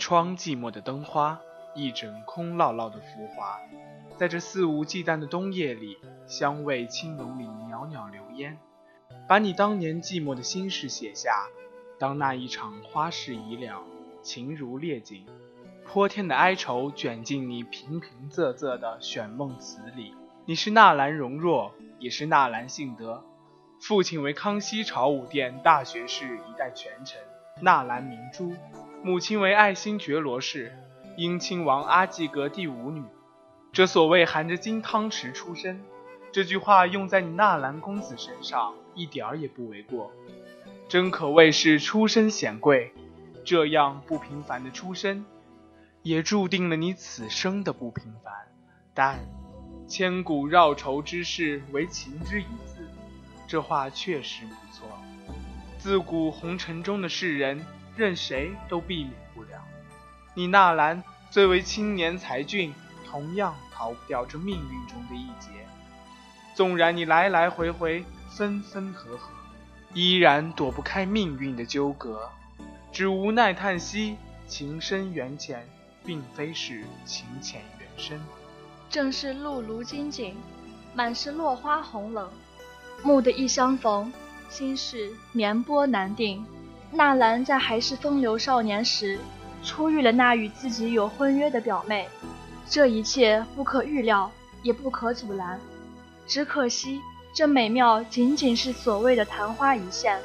窗寂寞的灯花，一枕空落落的浮华，在这肆无忌惮的冬夜里，香味青浓里袅袅流烟，把你当年寂寞的心事写下。当那一场花事已了，情如烈景，泼天的哀愁卷进你平平仄仄的选梦词里。你是纳兰容若，也是纳兰性德，父亲为康熙朝武殿大学士一代权臣纳兰明珠。母亲为爱新觉罗氏，英亲王阿济格第五女。这所谓含着金汤匙出生，这句话用在你纳兰公子身上一点儿也不为过。真可谓是出身显贵，这样不平凡的出身，也注定了你此生的不平凡。但千古绕愁之事唯情之一字，这话确实不错。自古红尘中的世人。任谁都避免不了。你纳兰最为青年才俊，同样逃不掉这命运中的一劫。纵然你来来回回，分分合合，依然躲不开命运的纠葛，只无奈叹息：情深缘浅，并非是情浅缘深。正是露如金井，满是落花红冷。蓦的一相逢，心事绵波难定。纳兰在还是风流少年时，初遇了那与自己有婚约的表妹，这一切不可预料，也不可阻拦。只可惜，这美妙仅仅是所谓的昙花一现。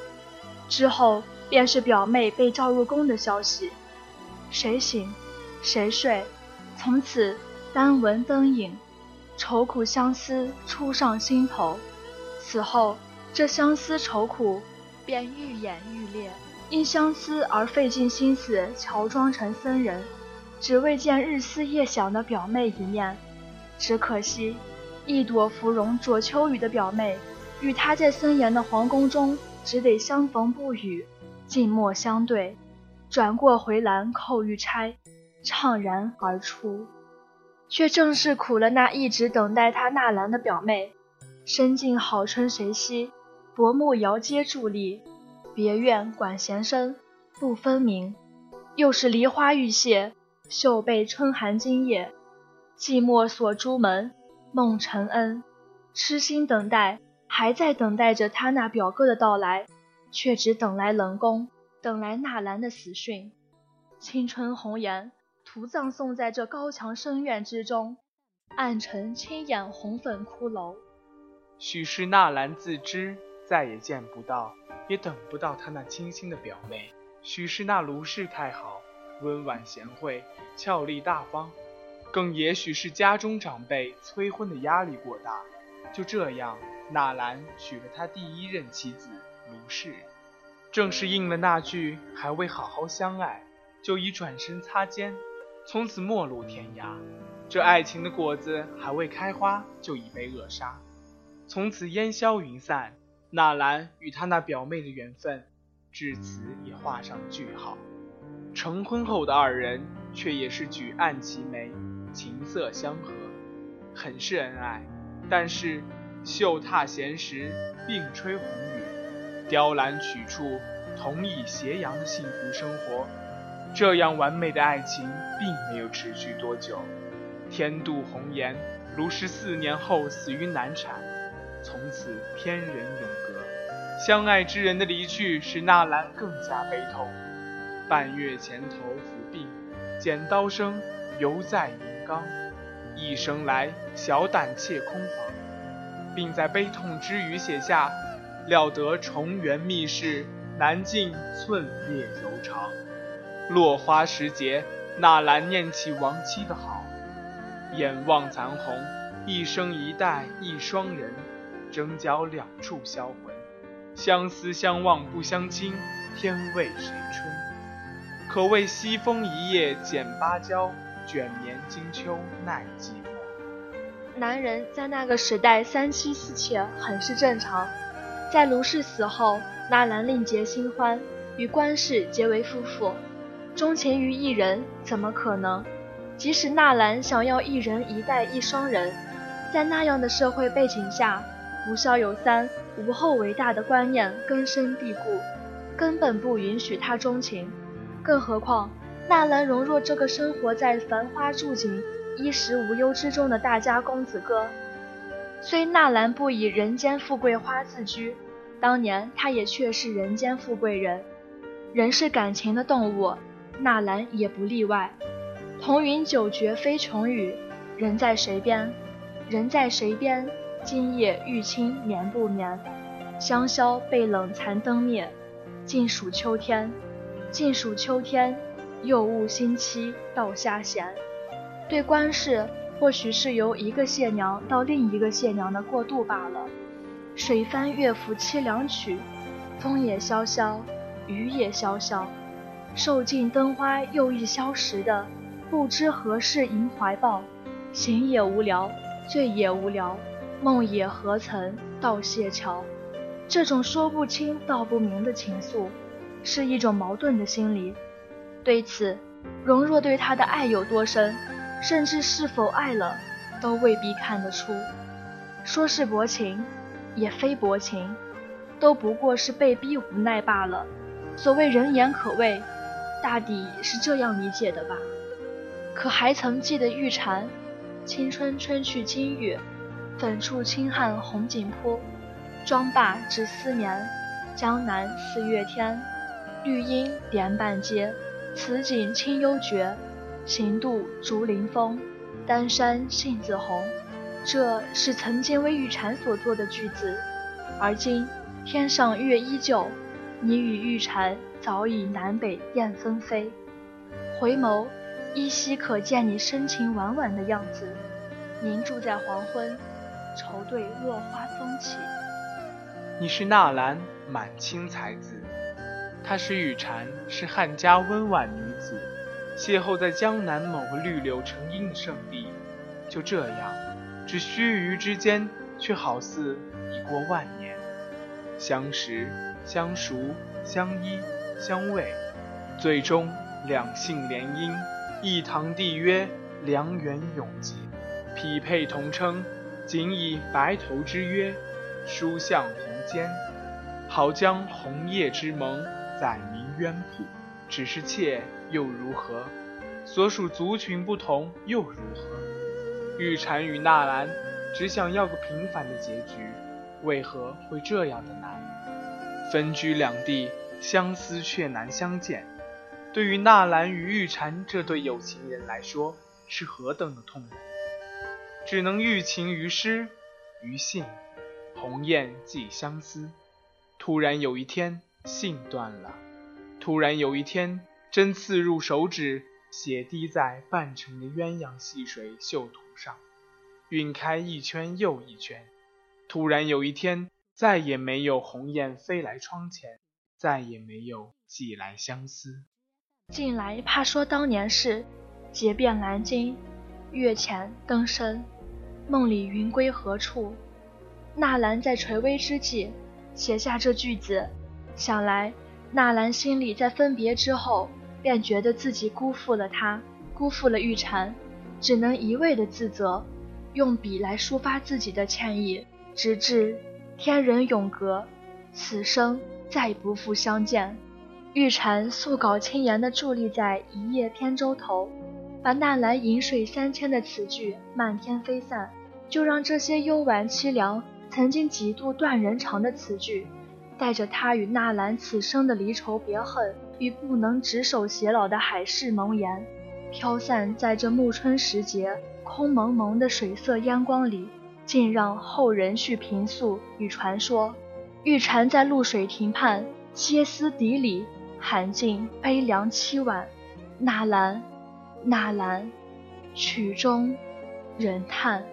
之后便是表妹被召入宫的消息，谁醒，谁睡，从此单闻灯影，愁苦相思初上心头。此后，这相思愁苦便愈演愈烈。因相思而费尽心思乔装成僧人，只为见日思夜想的表妹一面。只可惜，一朵芙蓉着秋雨的表妹，与他在森严的皇宫中只得相逢不语，静默相对，转过回廊扣玉钗，怅然而出。却正是苦了那一直等待他纳兰的表妹。身尽好春谁惜，薄暮遥接伫立。别院管弦声不分明，又是梨花欲谢，袖被春寒今夜。寂寞锁朱门，梦成恩，痴心等待，还在等待着他那表哥的到来，却只等来冷宫，等来纳兰的死讯。青春红颜，徒葬送在这高墙深院之中，暗沉青眼红粉骷髅。许是纳兰自知再也见不到。也等不到他那清新的表妹，许是那卢氏太好，温婉贤惠，俏丽大方，更也许是家中长辈催婚的压力过大。就这样，纳兰娶了他第一任妻子卢氏，正是应了那句“还未好好相爱，就已转身擦肩，从此陌路天涯”。这爱情的果子还未开花，就已被扼杀，从此烟消云散。纳兰与他那表妹的缘分，至此也画上句号。成婚后的二人，却也是举案齐眉，琴瑟相和，很是恩爱。但是，绣榻闲时并吹红雨，雕栏曲处同倚斜阳的幸福生活，这样完美的爱情并没有持续多久。天妒红颜，卢氏四年后死于难产，从此天人永。相爱之人的离去，使纳兰更加悲痛。半月前头伏病，剪刀声犹在云冈。一生来，小胆怯空房，并在悲痛之余写下：料得重圆密室，难尽寸烈柔肠。落花时节，纳兰念起亡妻的好，眼望残红，一生一代一双人，争角两处销魂。相思相望不相亲，天为谁春？可谓西风一夜剪芭蕉，卷帘金秋耐寂寞。男人在那个时代三妻四妾很是正常。在卢氏死后，纳兰另结新欢，与关氏结为夫妇。钟情于一人怎么可能？即使纳兰想要一人一代一双人，在那样的社会背景下，不孝有三。无后为大的观念根深蒂固，根本不允许他钟情。更何况纳兰容若这个生活在繁花住景、衣食无忧之中的大家公子哥，虽纳兰不以人间富贵花自居，当年他也却是人间富贵人。人是感情的动物，纳兰也不例外。同云九绝非穷语，人在谁边？人在谁边？今夜玉清眠不眠？香消被冷残灯灭，尽数秋天。尽数秋天，又误新期到下弦。对官事，或许是由一个谢娘到另一个谢娘的过渡罢了。水翻乐府凄凉曲，风也萧萧，雨也萧萧。受尽灯花又一消时的。不知何事萦怀抱，醒也无聊，醉也无聊，梦也何曾到谢桥？这种说不清道不明的情愫，是一种矛盾的心理。对此，容若对他的爱有多深，甚至是否爱了，都未必看得出。说是薄情，也非薄情，都不过是被逼无奈罢了。所谓人言可畏，大抵是这样理解的吧。可还曾记得玉蝉？青春春去金玉，粉处轻汉红锦铺。妆罢只思眠，江南四月天。绿阴点半街，此景清幽绝。行渡竹林风，丹山杏子红。这是曾经为玉蝉所作的句子，而今天上月依旧，你与玉蝉早已南北雁分飞。回眸。依稀可见你深情婉婉的样子，凝住在黄昏，愁对落花风起。你是纳兰，满清才子；她是玉蝉，是汉家温婉女子。邂逅在江南某个绿柳成荫的圣地，就这样，只须臾之间，却好似已过万年。相识、相熟、相依、相偎，最终两性联姻。一堂缔约，良缘永结，匹配同称，仅以白头之约，书向鸿笺，好将红叶之盟载明渊谱。只是妾又如何？所属族群不同又如何？玉蝉与纳兰只想要个平凡的结局，为何会这样的难？分居两地，相思却难相见。对于纳兰与玉蝉这对有情人来说，是何等的痛苦！只能寓情于诗，于信，鸿雁寄相思。突然有一天，信断了；突然有一天，针刺入手指，血滴在半城的鸳鸯戏水绣图上，晕开一圈又一圈。突然有一天，再也没有鸿雁飞来窗前，再也没有寄来相思。近来怕说当年事，结遍兰津，月前灯深，梦里云归何处？纳兰在垂危之际写下这句子，想来纳兰心里在分别之后，便觉得自己辜负了他，辜负了玉蝉，只能一味的自责，用笔来抒发自己的歉意，直至天人永隔，此生再不复相见。玉蝉素稿轻言地伫立在一叶扁舟头，把纳兰饮水三千的词句漫天飞散，就让这些幽婉凄凉、曾经几度断人肠的词句，带着他与纳兰此生的离愁别恨与不能执手偕老的海誓盟言，飘散在这暮春时节空蒙蒙的水色烟光里，竟让后人去评述与传说。玉蝉在露水亭畔歇斯底里。寒尽悲凉凄婉，纳兰，纳兰，曲终人叹。